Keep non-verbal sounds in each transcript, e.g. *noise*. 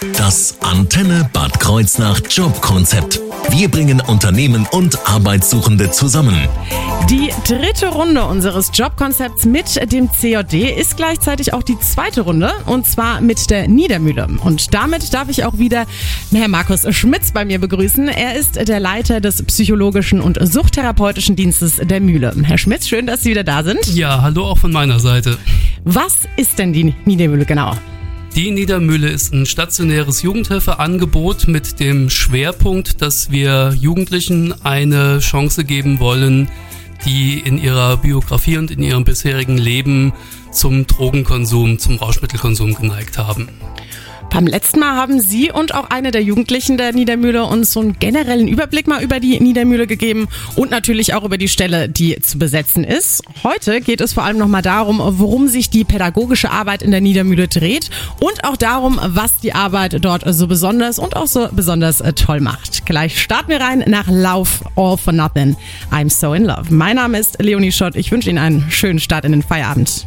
Das Antenne Bad Kreuznach Jobkonzept. Wir bringen Unternehmen und Arbeitssuchende zusammen. Die dritte Runde unseres Jobkonzepts mit dem CJD ist gleichzeitig auch die zweite Runde und zwar mit der Niedermühle. Und damit darf ich auch wieder Herr Markus Schmitz bei mir begrüßen. Er ist der Leiter des psychologischen und suchtherapeutischen Dienstes der Mühle. Herr Schmitz, schön, dass Sie wieder da sind. Ja, hallo auch von meiner Seite. Was ist denn die Niedermühle genau? Die Niedermühle ist ein stationäres Jugendhilfeangebot mit dem Schwerpunkt, dass wir Jugendlichen eine Chance geben wollen, die in ihrer Biografie und in ihrem bisherigen Leben zum Drogenkonsum, zum Rauschmittelkonsum geneigt haben. Beim letzten Mal haben Sie und auch eine der Jugendlichen der Niedermühle uns so einen generellen Überblick mal über die Niedermühle gegeben und natürlich auch über die Stelle, die zu besetzen ist. Heute geht es vor allem nochmal darum, worum sich die pädagogische Arbeit in der Niedermühle dreht und auch darum, was die Arbeit dort so besonders und auch so besonders äh, toll macht. Gleich starten wir rein nach Lauf All for Nothing. I'm so in love. Mein Name ist Leonie Schott. Ich wünsche Ihnen einen schönen Start in den Feierabend.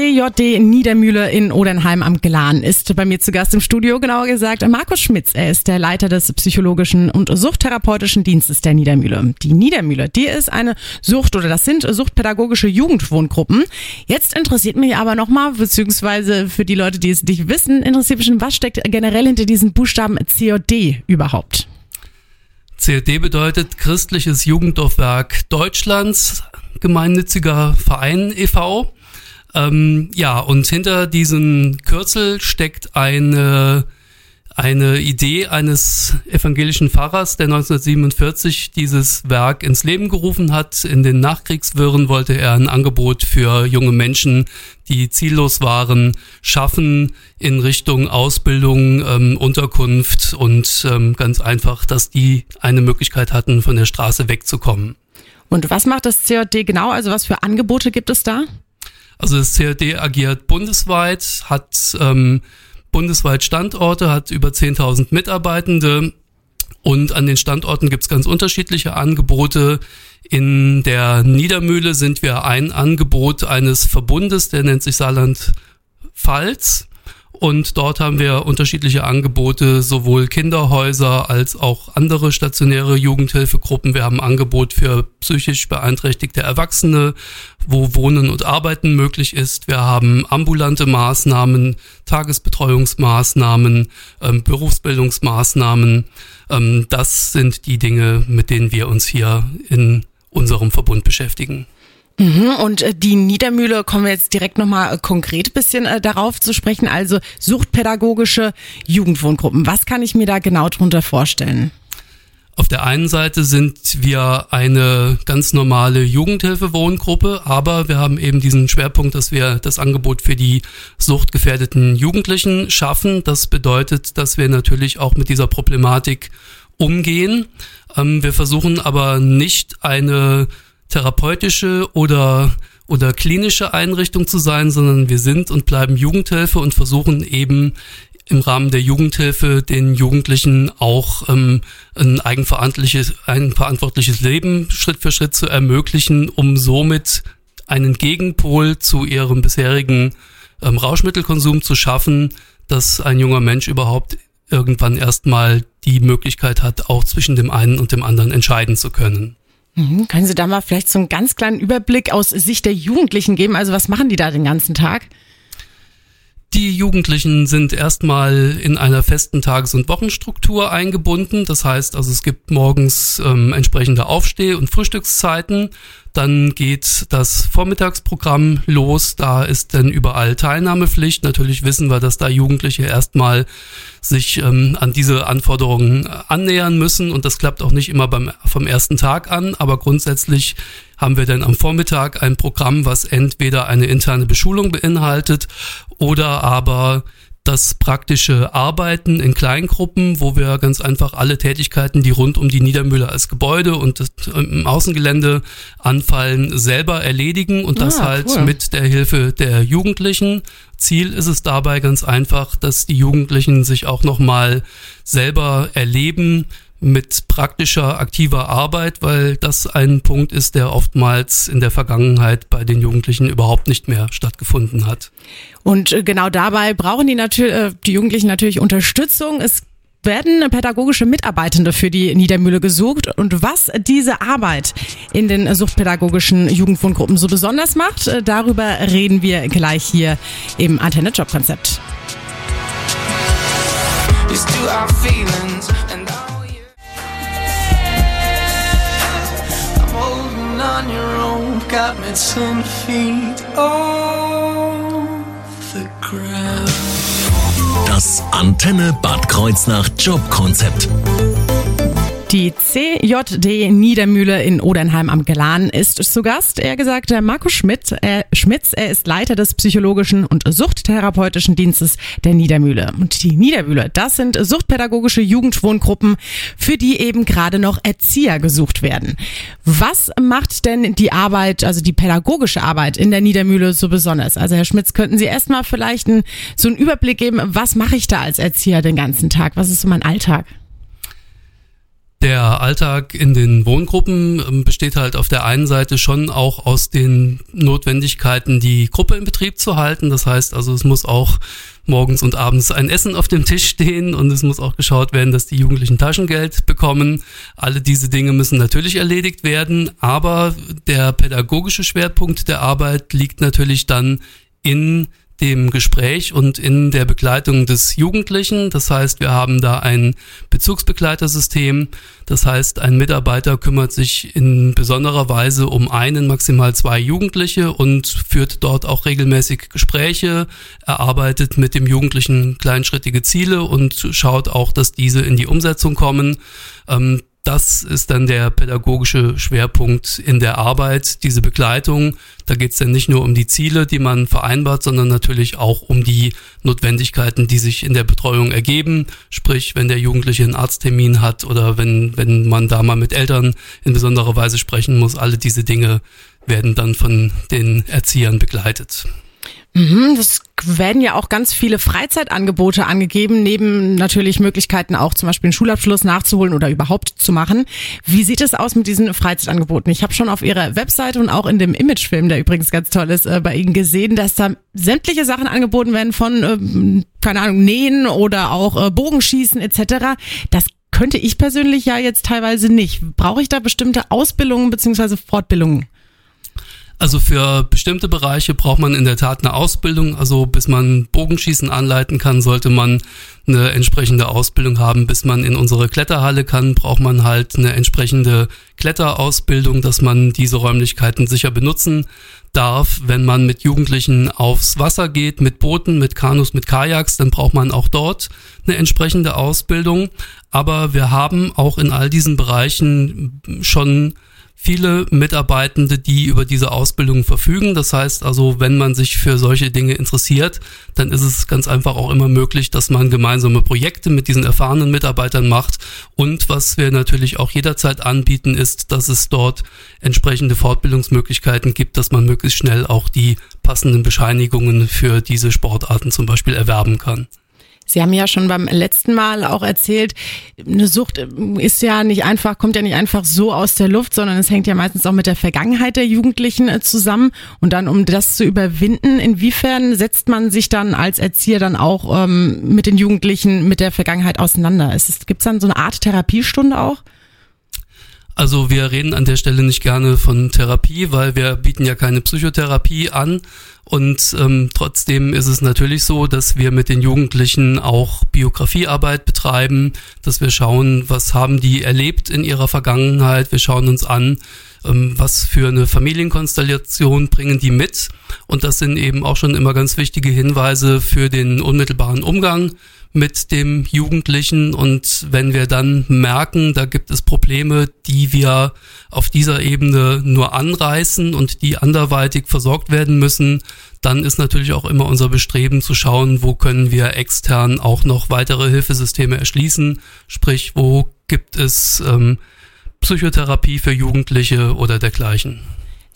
CJD Niedermühle in Odernheim am Glan ist bei mir zu Gast im Studio, genauer gesagt Markus Schmitz. Er ist der Leiter des psychologischen und suchttherapeutischen Dienstes der Niedermühle. Die Niedermühle, die ist eine Sucht oder das sind suchtpädagogische Jugendwohngruppen. Jetzt interessiert mich aber nochmal, beziehungsweise für die Leute, die es nicht wissen, interessiert mich schon, was steckt generell hinter diesen Buchstaben CJD überhaupt? CLD bedeutet Christliches Jugenddorfwerk Deutschlands, gemeinnütziger Verein e.V. Ähm, ja, und hinter diesem Kürzel steckt eine, eine Idee eines evangelischen Pfarrers, der 1947 dieses Werk ins Leben gerufen hat. In den Nachkriegswirren wollte er ein Angebot für junge Menschen, die ziellos waren, schaffen in Richtung Ausbildung, ähm, Unterkunft und ähm, ganz einfach, dass die eine Möglichkeit hatten, von der Straße wegzukommen. Und was macht das CJD genau? Also was für Angebote gibt es da? Also das CRD agiert bundesweit, hat ähm, bundesweit Standorte, hat über 10.000 Mitarbeitende und an den Standorten gibt's ganz unterschiedliche Angebote. In der Niedermühle sind wir ein Angebot eines Verbundes, der nennt sich Saarland Pfalz. Und dort haben wir unterschiedliche Angebote, sowohl Kinderhäuser als auch andere stationäre Jugendhilfegruppen. Wir haben Angebot für psychisch beeinträchtigte Erwachsene, wo Wohnen und Arbeiten möglich ist. Wir haben ambulante Maßnahmen, Tagesbetreuungsmaßnahmen, ähm, Berufsbildungsmaßnahmen. Ähm, das sind die Dinge, mit denen wir uns hier in unserem Verbund beschäftigen. Mhm, und äh, die Niedermühle kommen wir jetzt direkt nochmal äh, konkret bisschen äh, darauf zu sprechen. Also suchtpädagogische Jugendwohngruppen. Was kann ich mir da genau drunter vorstellen? Auf der einen Seite sind wir eine ganz normale Jugendhilfewohngruppe, aber wir haben eben diesen Schwerpunkt, dass wir das Angebot für die suchtgefährdeten Jugendlichen schaffen. Das bedeutet, dass wir natürlich auch mit dieser Problematik umgehen. Ähm, wir versuchen aber nicht eine therapeutische oder oder klinische Einrichtung zu sein, sondern wir sind und bleiben Jugendhilfe und versuchen eben im Rahmen der Jugendhilfe den Jugendlichen auch ähm, ein eigenverantwortliches, ein verantwortliches Leben Schritt für Schritt zu ermöglichen, um somit einen Gegenpol zu ihrem bisherigen ähm, Rauschmittelkonsum zu schaffen, dass ein junger Mensch überhaupt irgendwann erstmal die Möglichkeit hat, auch zwischen dem einen und dem anderen entscheiden zu können. Mhm. Können Sie da mal vielleicht so einen ganz kleinen Überblick aus Sicht der Jugendlichen geben? Also was machen die da den ganzen Tag? Die Jugendlichen sind erstmal in einer festen Tages- und Wochenstruktur eingebunden. Das heißt also, es gibt morgens ähm, entsprechende Aufsteh- und Frühstückszeiten. Dann geht das Vormittagsprogramm los. Da ist dann überall Teilnahmepflicht. Natürlich wissen wir, dass da Jugendliche erstmal sich ähm, an diese Anforderungen annähern müssen. Und das klappt auch nicht immer beim, vom ersten Tag an. Aber grundsätzlich haben wir dann am Vormittag ein Programm, was entweder eine interne Beschulung beinhaltet oder aber das praktische Arbeiten in Kleingruppen, wo wir ganz einfach alle Tätigkeiten, die rund um die Niedermühle als Gebäude und das, im Außengelände anfallen, selber erledigen und das Ah, halt cool. mit der Hilfe der Jugendlichen. Ziel ist es dabei ganz einfach, dass die Jugendlichen sich auch nochmal selber erleben mit praktischer, aktiver Arbeit, weil das ein Punkt ist, der oftmals in der Vergangenheit bei den Jugendlichen überhaupt nicht mehr stattgefunden hat. Und äh, genau dabei brauchen die, natür äh, die Jugendlichen natürlich Unterstützung. Es werden pädagogische Mitarbeitende für die Niedermühle gesucht. Und was diese Arbeit in den suchtpädagogischen Jugendwohngruppen so besonders macht, äh, darüber reden wir gleich hier im Antenne Job Konzept. Our feelings on your own, got me ten feet off the ground. Das Antenne Bad Kreuznach Jobkonzept. Die CJD Niedermühle in Odernheim am Glan ist zu Gast. Er gesagt, Marco Schmidt, äh, Schmitz, er ist Leiter des psychologischen und suchttherapeutischen Dienstes der Niedermühle. Und die Niedermühle, das sind suchtpädagogische Jugendwohngruppen, für die eben gerade noch Erzieher gesucht werden. Was macht denn die Arbeit, also die pädagogische Arbeit in der Niedermühle so besonders? Also Herr Schmitz, könnten Sie erstmal vielleicht einen, so einen Überblick geben, was mache ich da als Erzieher den ganzen Tag? Was ist so mein Alltag? Der Alltag in den Wohngruppen ähm, besteht halt auf der einen Seite schon auch aus den Notwendigkeiten, die Gruppe in Betrieb zu halten. Das heißt also, es muss auch morgens und abends ein Essen auf dem Tisch stehen und es muss auch geschaut werden, dass die Jugendlichen Taschengeld bekommen. Alle diese Dinge müssen natürlich erledigt werden, aber der pädagogische Schwerpunkt der Arbeit liegt natürlich dann in dem Gespräch und in der Begleitung des Jugendlichen. Das heißt, wir haben da ein Bezugsbegleitersystem. Das heißt, ein Mitarbeiter kümmert sich in besonderer Weise um einen, maximal zwei Jugendliche und führt dort auch regelmäßig Gespräche, erarbeitet mit dem Jugendlichen kleinschrittige Ziele und schaut auch, dass diese in die Umsetzung kommen. Ähm, das ist dann der pädagogische Schwerpunkt in der Arbeit, diese Begleitung. Da geht es dann nicht nur um die Ziele, die man vereinbart, sondern natürlich auch um die Notwendigkeiten, die sich in der Betreuung ergeben. Sprich, wenn der Jugendliche einen Arzttermin hat oder wenn, wenn man da mal mit Eltern in besonderer Weise sprechen muss, alle diese Dinge werden dann von den Erziehern begleitet. Mhm, Das werden ja auch ganz viele Freizeitangebote angegeben, neben natürlich Möglichkeiten auch zum Beispiel einen Schulabschluss nachzuholen oder überhaupt zu machen. Wie sieht es aus mit diesen Freizeitangeboten? Ich habe schon auf Ihrer Webseite und auch in dem Imagefilm, der übrigens ganz toll ist, äh, bei Ihnen gesehen, dass da sämtliche Sachen angeboten werden von, ähm, keine Ahnung, Nähen oder auch äh, Bogenschießen etc. Das könnte ich persönlich ja jetzt teilweise nicht. Brauche ich da bestimmte Ausbildungen beziehungsweise Fortbildungen? Also für bestimmte Bereiche braucht man in der Tat eine Ausbildung. Also bis man Bogenschießen anleiten kann, sollte man eine entsprechende Ausbildung haben. Bis man in unsere Kletterhalle kann, braucht man halt eine entsprechende Kletterausbildung, dass man diese Räumlichkeiten sicher benutzen darf. Wenn man mit Jugendlichen aufs Wasser geht, mit Booten, mit Kanus, mit Kajaks, dann braucht man auch dort eine entsprechende Ausbildung. Aber wir haben auch in all diesen Bereichen schon viele Mitarbeitende, die über diese Ausbildung verfügen. Das heißt also, wenn man sich für solche Dinge interessiert, dann ist es ganz einfach auch immer möglich, dass man gemeinsame Projekte mit diesen erfahrenen Mitarbeitern macht. Und was wir natürlich auch jederzeit anbieten, ist, dass es dort entsprechende Fortbildungsmöglichkeiten gibt, dass man möglichst schnell auch die passenden Bescheinigungen für diese Sportarten zum Beispiel erwerben kann. Sie haben ja schon beim letzten Mal auch erzählt, eine Sucht ist ja nicht einfach, kommt ja nicht einfach so aus der Luft, sondern es hängt ja meistens auch mit der Vergangenheit der Jugendlichen äh, zusammen. Und dann, um das zu überwinden, inwiefern setzt man sich dann als Erzieher dann auch ähm, mit den Jugendlichen mit der Vergangenheit auseinander? Gibt es dann so eine Art Therapiestunde auch? Also wir reden an der Stelle nicht gerne von Therapie, weil wir bieten ja keine Psychotherapie an. Und ähm, trotzdem ist es natürlich so, dass wir mit den Jugendlichen auch Biografiearbeit betreiben, dass wir schauen, was haben die erlebt in ihrer Vergangenheit. Wir schauen uns an, ähm, was für eine Familienkonstellation bringen die mit. Und das sind eben auch schon immer ganz wichtige Hinweise für den unmittelbaren Umgang mit dem Jugendlichen. Und wenn wir dann merken, da gibt es Probleme, die wir auf dieser Ebene nur anreißen und die anderweitig versorgt werden müssen, dann ist natürlich auch immer unser Bestreben zu schauen, wo können wir extern auch noch weitere Hilfesysteme erschließen. Sprich, wo gibt es ähm, Psychotherapie für Jugendliche oder dergleichen.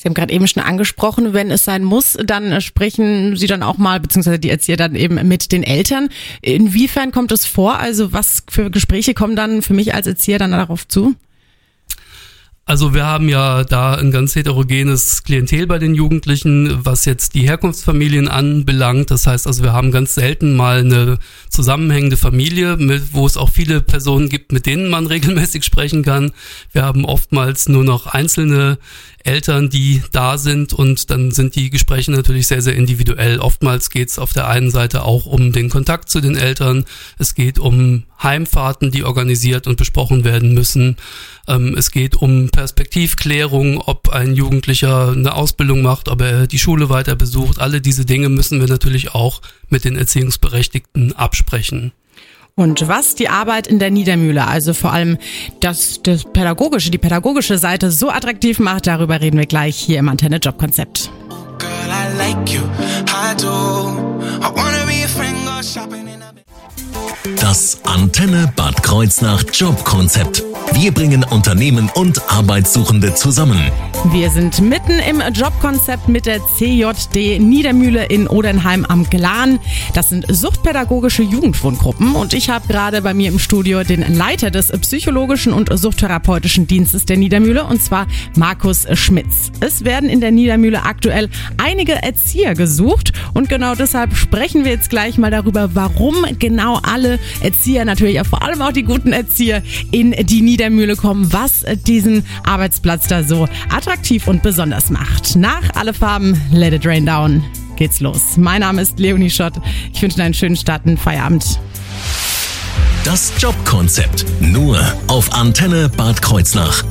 Sie haben gerade eben schon angesprochen, wenn es sein muss, dann sprechen Sie dann auch mal, beziehungsweise die Erzieher dann eben mit den Eltern. Inwiefern kommt es vor? Also was für Gespräche kommen dann für mich als Erzieher dann darauf zu? Also wir haben ja da ein ganz heterogenes Klientel bei den Jugendlichen, was jetzt die Herkunftsfamilien anbelangt. Das heißt also, wir haben ganz selten mal eine zusammenhängende Familie, mit, wo es auch viele Personen gibt, mit denen man *laughs* regelmäßig sprechen kann. Wir haben oftmals nur noch einzelne Eltern, die da sind und dann sind die Gespräche natürlich sehr, sehr individuell. Oftmals geht es auf der einen Seite auch um den Kontakt zu den Eltern. Es geht um Heimfahrten, die organisiert und besprochen werden müssen. Ähm, es geht um Perspektivklärung, ob ein Jugendlicher eine Ausbildung macht, ob er die Schule weiter besucht. Alle diese Dinge müssen wir natürlich auch mit den Erziehungsberechtigten absprechen. Und was die Arbeit in der Niedermühle, also vor allem das, das pädagogische, die pädagogische Seite so attraktiv macht, darüber reden wir gleich hier im Antenne Job Konzept. Girl, I like you, I do. I wanna be a friend, go shopping Das Antenne Bad Kreuznach Jobkonzept. Wir bringen Unternehmen und Arbeitssuchende zusammen. Wir sind mitten im Jobkonzept mit der CJD Niedermühle in Odenheim am Glan. Das sind suchtpädagogische Jugendwohngruppen und ich habe gerade bei mir im Studio den Leiter des psychologischen und suchttherapeutischen Dienstes der Niedermühle und zwar Markus Schmitz. Es werden in der Niedermühle aktuell einige Erzieher gesucht und genau deshalb sprechen wir jetzt gleich mal darüber, warum genau alle Erzieher, natürlich auch vor allem auch die guten Erzieher in die Niedermühle kommen, was diesen Arbeitsplatz da so attraktiv und besonders macht. Nach alle Farben, let it rain down. Geht's los. Mein Name ist Leonie Schott. Ich wünsche Ihnen einen schönen Start in den Feierabend. Das Jobkonzept. Nur auf Antenne Bad Kreuznach.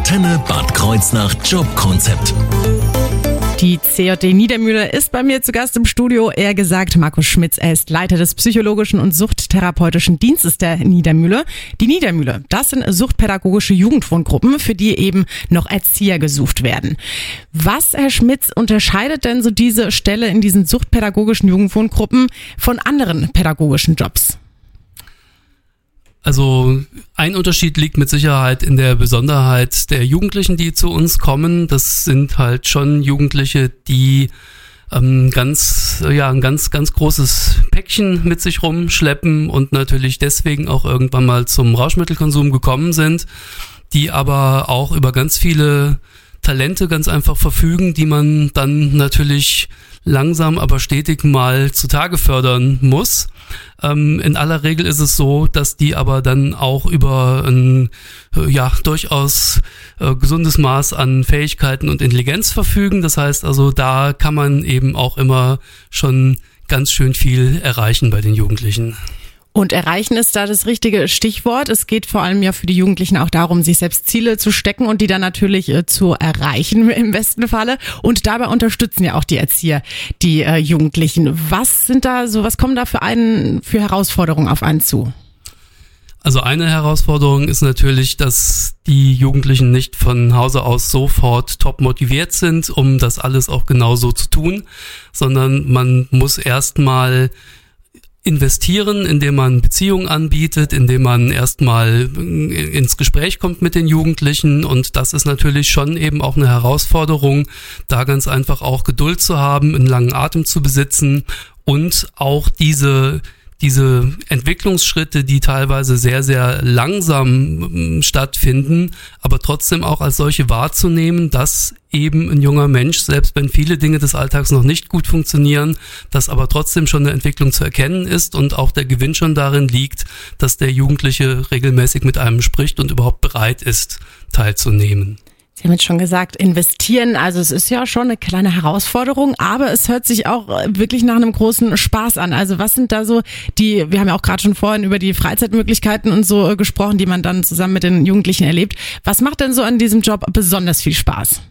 Antenne Bad Kreuznach Jobkonzept. Die CJD Niedermühle ist bei mir zu Gast im Studio. Er gesagt, Markus Schmitz, er ist Leiter des psychologischen und suchttherapeutischen Dienstes der Niedermühle. Die Niedermühle, das sind suchtpädagogische Jugendwohngruppen, für die eben noch Erzieher gesucht werden. Was, Herr Schmitz, unterscheidet denn so diese Stelle in diesen suchtpädagogischen Jugendwohngruppen von anderen pädagogischen Jobs? Also ein Unterschied liegt mit Sicherheit in der Besonderheit der Jugendlichen, die zu uns kommen. Das sind halt schon Jugendliche, die ähm, ganz, ja, ein ganz, ganz großes Päckchen mit sich rumschleppen und natürlich deswegen auch irgendwann mal zum Rauschmittelkonsum gekommen sind, die aber auch über ganz viele Talente ganz einfach verfügen, die man dann natürlich langsam aber stetig mal zutage fördern muss. Ähm, in aller Regel ist es so, dass die aber dann auch über ein ja durchaus äh, gesundes Maß an Fähigkeiten und Intelligenz verfügen. Das heißt also, da kann man eben auch immer schon ganz schön viel erreichen bei den Jugendlichen. Und erreichen ist da das richtige Stichwort. Es geht vor allem ja für die Jugendlichen auch darum, sich selbst Ziele zu stecken und die dann natürlich äh, zu erreichen *laughs* im besten Falle. Und dabei unterstützen ja auch die Erzieher die äh, Jugendlichen. Was sind da so, was kommen da für einen, für Herausforderungen auf einen zu? Also eine Herausforderung ist natürlich, dass die Jugendlichen nicht von Hause aus sofort top motiviert sind, um das alles auch genauso zu tun, sondern man muss erstmal investieren, indem man Beziehungen anbietet, indem man erstmal ins Gespräch kommt mit den Jugendlichen. Und das ist natürlich schon eben auch eine Herausforderung, da ganz einfach auch Geduld zu haben, einen langen Atem zu besitzen und auch diese diese Entwicklungsschritte, die teilweise sehr, sehr langsam mm, stattfinden, aber trotzdem auch als solche wahrzunehmen, dass eben ein junger Mensch, selbst wenn viele Dinge des Alltags noch nicht gut funktionieren, dass aber trotzdem schon eine Entwicklung zu erkennen ist und auch der Gewinn schon darin liegt, dass der Jugendliche regelmäßig mit einem spricht und überhaupt bereit ist, teilzunehmen. Sie haben jetzt schon gesagt, investieren, also es ist ja schon eine kleine Herausforderung, aber es hört sich auch äh, wirklich nach einem großen Spaß an. Also was sind da so die, wir haben ja auch gerade schon vorhin über die Freizeitmöglichkeiten und so äh, gesprochen, die man dann zusammen mit den Jugendlichen erlebt. Was macht denn so an diesem Job besonders viel Spaß?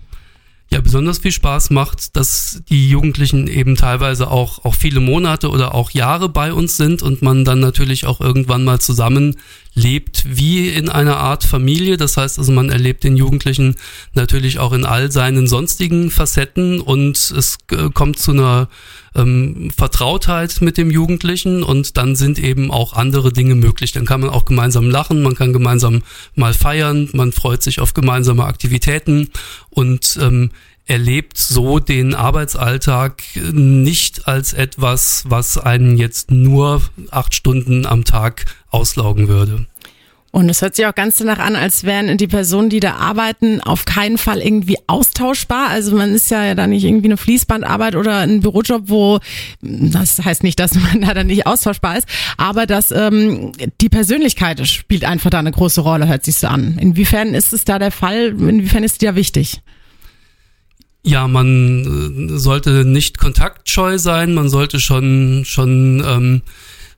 ja besonders viel Spaß macht, dass die Jugendlichen eben teilweise auch, auch viele Monate oder auch Jahre bei uns sind und man dann natürlich auch irgendwann mal zusammen lebt wie in einer Art Familie. Das heißt also, man erlebt den Jugendlichen natürlich auch in all seinen sonstigen Facetten und es äh, kommt zu einer ähm, Vertrautheit mit dem Jugendlichen und dann sind eben auch andere Dinge möglich. Dann kann man auch gemeinsam lachen, man kann gemeinsam mal feiern, man freut sich auf gemeinsame Aktivitäten und ähm, erlebt so den Arbeitsalltag nicht als etwas, was einen jetzt nur acht Stunden am Tag auslaugen würde. Und es hört sich auch ganz danach an, als wären die Personen, die da arbeiten, auf keinen Fall irgendwie austauschbar. Also man ist ja da nicht irgendwie eine Fließbandarbeit oder ein Bürojob, wo das heißt nicht, dass *laughs* man da dann nicht austauschbar ist, aber dass ähm, die Persönlichkeit spielt einfach da eine große Rolle, hört sich so an. Inwiefern ist es da der Fall? Inwiefern ist die da wichtig? Ja, man äh, sollte nicht kontaktscheu sein, man sollte schon schon ähm,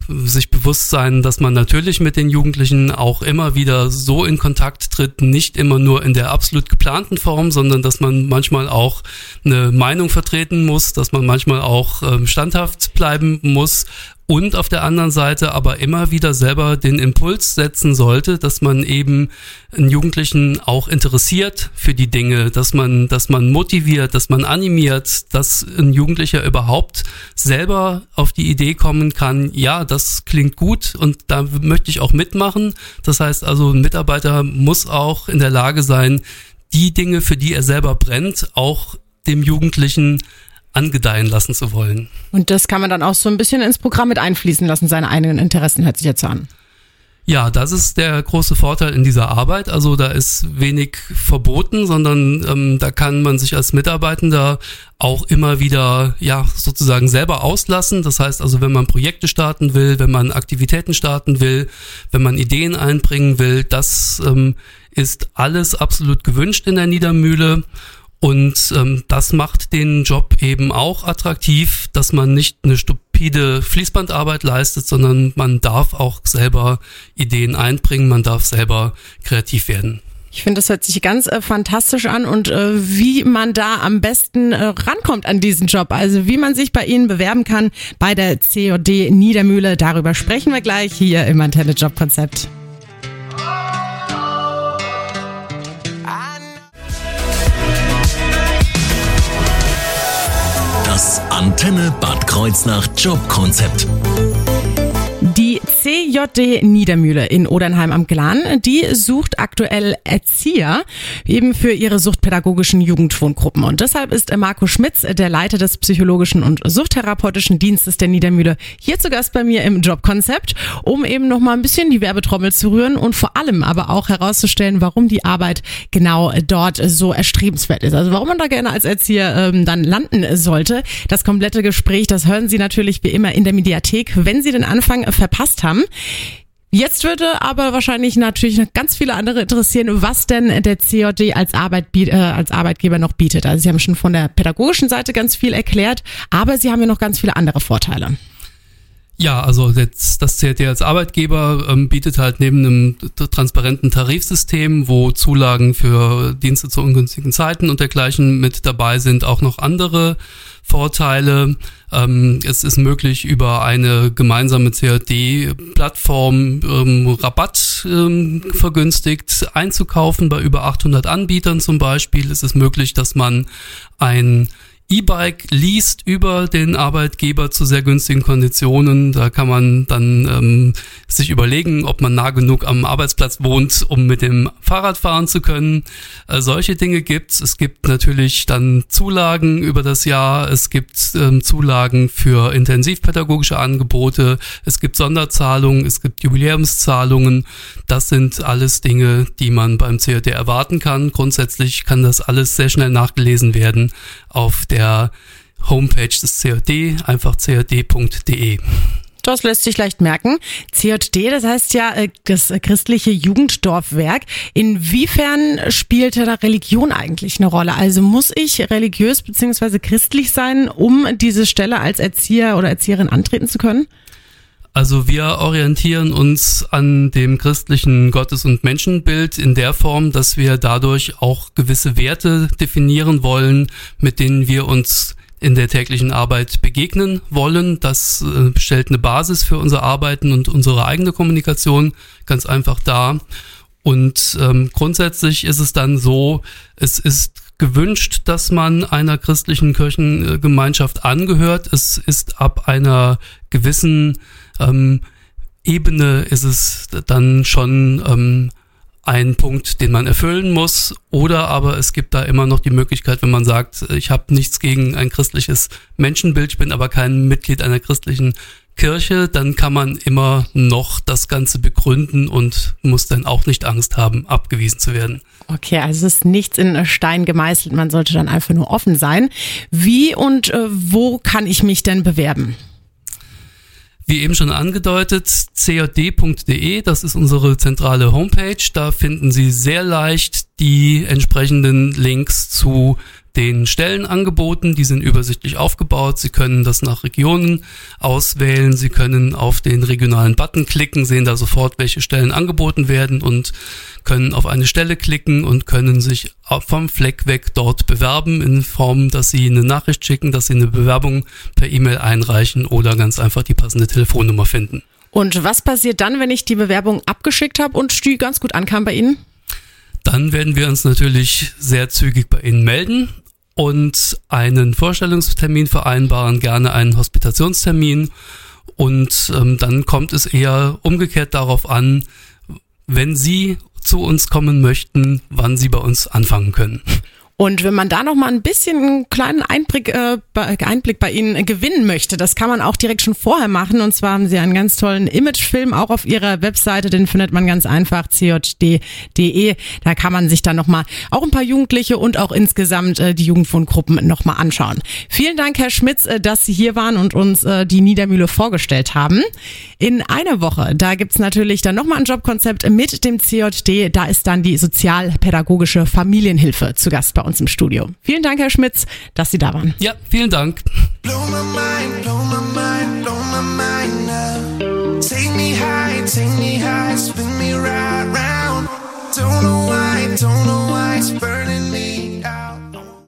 sich bewusst sein, dass man natürlich mit den Jugendlichen auch immer wieder so in Kontakt tritt, nicht immer nur in der absolut geplanten Form, sondern dass man manchmal auch eine Meinung vertreten muss, dass man manchmal auch ähm, standhaft bleiben muss und auf der anderen Seite aber immer wieder selber den Impuls setzen sollte, dass man eben einen Jugendlichen auch interessiert für die Dinge, dass man, dass man motiviert, dass man animiert, dass ein Jugendlicher überhaupt selber auf die Idee kommen kann, ja, das klingt gut und da möchte ich auch mitmachen. Das heißt also, ein Mitarbeiter muss auch in der Lage sein, die Dinge, für die er selber brennt, auch dem Jugendlichen angedeihen lassen zu wollen. Und das kann man dann auch so ein bisschen ins Programm mit einfließen lassen, seine eigenen Interessen, hört sich jetzt an. Ja, das ist der große Vorteil in dieser Arbeit. Also da ist wenig verboten, sondern ähm, da kann man sich als Mitarbeitender auch immer wieder ja sozusagen selber auslassen. Das heißt also, wenn man Projekte starten will, wenn man Aktivitäten starten will, wenn man Ideen einbringen will, das ähm, ist alles absolut gewünscht in der Niedermühle. Und ähm, das macht den Job eben auch attraktiv, dass man nicht eine stupide Fließbandarbeit leistet, sondern man darf auch selber Ideen einbringen, man darf selber kreativ werden. Ich finde, das hört sich ganz äh, fantastisch an und äh, wie man da am besten äh, rankommt an diesen Job, also wie man sich bei Ihnen bewerben kann bei der COD Niedermühle, darüber sprechen wir gleich hier im Antenne Job Das Antenne Bad Kreuznach Jobkonzept. CJD Niedermühle in Odernheim am Glan, die sucht aktuell Erzieher eben für ihre suchtpädagogischen Jugendwohngruppen. Und deshalb ist Marco Schmitz, der Leiter des psychologischen und suchttherapeutischen Dienstes der Niedermühle, hier zu Gast bei mir im Jobkonzept, um eben noch mal ein bisschen die Werbetrommel zu rühren und vor allem aber auch herauszustellen, warum die Arbeit genau dort so erstrebenswert ist. Also warum man da gerne als Erzieher ähm, dann landen sollte. Das komplette Gespräch, das hören Sie natürlich wie immer in der Mediathek, wenn Sie den Anfang verpasst haben. Jetzt würde aber wahrscheinlich natürlich noch ganz viele andere interessieren, was denn der COD als, Arbeit, äh, als Arbeitgeber noch bietet. Also Sie haben schon von der pädagogischen Seite ganz viel erklärt, aber Sie haben ja noch ganz viele andere Vorteile. Ja, also jetzt, das CRT als Arbeitgeber ähm, bietet halt neben einem transparenten Tarifsystem, wo Zulagen für Dienste zu ungünstigen Zeiten und dergleichen mit dabei sind, auch noch andere Vorteile. Ähm, es ist möglich, über eine gemeinsame CAD-Plattform ähm, Rabatt ähm, vergünstigt einzukaufen bei über 800 Anbietern zum Beispiel. Es ist möglich, dass man ein E-Bike liest über den Arbeitgeber zu sehr günstigen Konditionen. Da kann man dann ähm, sich überlegen, ob man nah genug am Arbeitsplatz wohnt, um mit dem Fahrrad fahren zu können. Äh, solche Dinge gibt's. Es gibt natürlich dann Zulagen über das Jahr. Es gibt ähm, Zulagen für intensivpädagogische Angebote. Es gibt Sonderzahlungen. Es gibt Jubiläumszahlungen. Das sind alles Dinge, die man beim CAD erwarten kann. Grundsätzlich kann das alles sehr schnell nachgelesen werden auf der Homepage des CAD, einfach cad.de. Das lässt sich leicht merken. CJD, das heißt ja äh, das christliche Jugenddorfwerk. Inwiefern spielt da Religion eigentlich eine Rolle? Also muss ich religiös bzw. christlich sein, um diese Stelle als Erzieher oder Erzieherin antreten zu können? Also wir orientieren uns an dem christlichen Gottes- und Menschenbild in der Form, dass wir dadurch auch gewisse Werte definieren wollen, mit denen wir uns in der täglichen Arbeit begegnen wollen. Das äh, stellt eine Basis für unser Arbeiten und unsere eigene Kommunikation ganz einfach dar. Und ähm, grundsätzlich ist es dann so, es ist gewünscht, dass man einer christlichen Kirchengemeinschaft angehört. Es ist ab einer gewissen ähm, Ebene ist es dann schon ähm, ein Punkt, den man erfüllen muss. Oder aber es gibt da immer noch die Möglichkeit, wenn man sagt, ich habe nichts gegen ein christliches Menschenbild, ich bin aber kein Mitglied einer christlichen Kirche, dann kann man immer noch das Ganze begründen und muss dann auch nicht Angst haben, abgewiesen zu werden. Okay, also es ist nichts in Stein gemeißelt, man sollte dann einfach nur offen sein. Wie und äh, wo kann ich mich denn bewerben? Wie eben schon angedeutet, cjd.de, das ist unsere zentrale Homepage. Da finden Sie sehr leicht die entsprechenden Links zu den Stellenangeboten. Die sind übersichtlich aufgebaut. Sie können das nach Regionen auswählen. Sie können auf den regionalen Button klicken, sehen da sofort, welche Stellen angeboten werden und können auf eine Stelle klicken und können sich vom Fleck weg dort bewerben in Form, dass Sie eine Nachricht schicken, dass Sie eine Bewerbung per E-Mail einreichen oder ganz einfach die passende Telefonnummer finden. Und was passiert dann, wenn ich die Bewerbung abgeschickt habe und die ganz gut ankam bei Ihnen? Dann werden wir uns natürlich sehr zügig bei Ihnen melden und einen Vorstellungstermin vereinbaren, gerne einen Hospitationstermin. Und ähm, dann kommt es eher umgekehrt darauf an, wenn Sie zu uns kommen möchten, wann Sie bei uns anfangen können. Und wenn man da noch mal ein bisschen einen kleinen Einblick, äh, Einblick bei Ihnen gewinnen möchte, das kann man auch direkt schon vorher machen. Und zwar haben Sie einen ganz tollen Imagefilm auch auf Ihrer Webseite, den findet man ganz einfach, cjd.de. Da kann man sich dann noch mal auch ein paar Jugendliche und auch insgesamt äh, die Jugendwohngruppen noch mal anschauen. Vielen Dank, Herr Schmitz, äh, dass Sie hier waren und uns äh, die Niedermühle vorgestellt haben. In einer Woche, da gibt's natürlich dann noch mal ein Jobkonzept mit dem CJD. Da ist dann die sozialpädagogische Familienhilfe zu Gast bei uns im Studio. Vielen Dank, Herr Schmitz, dass Sie da waren. Ja, vielen Dank. Don't know why, don't know why it's burning.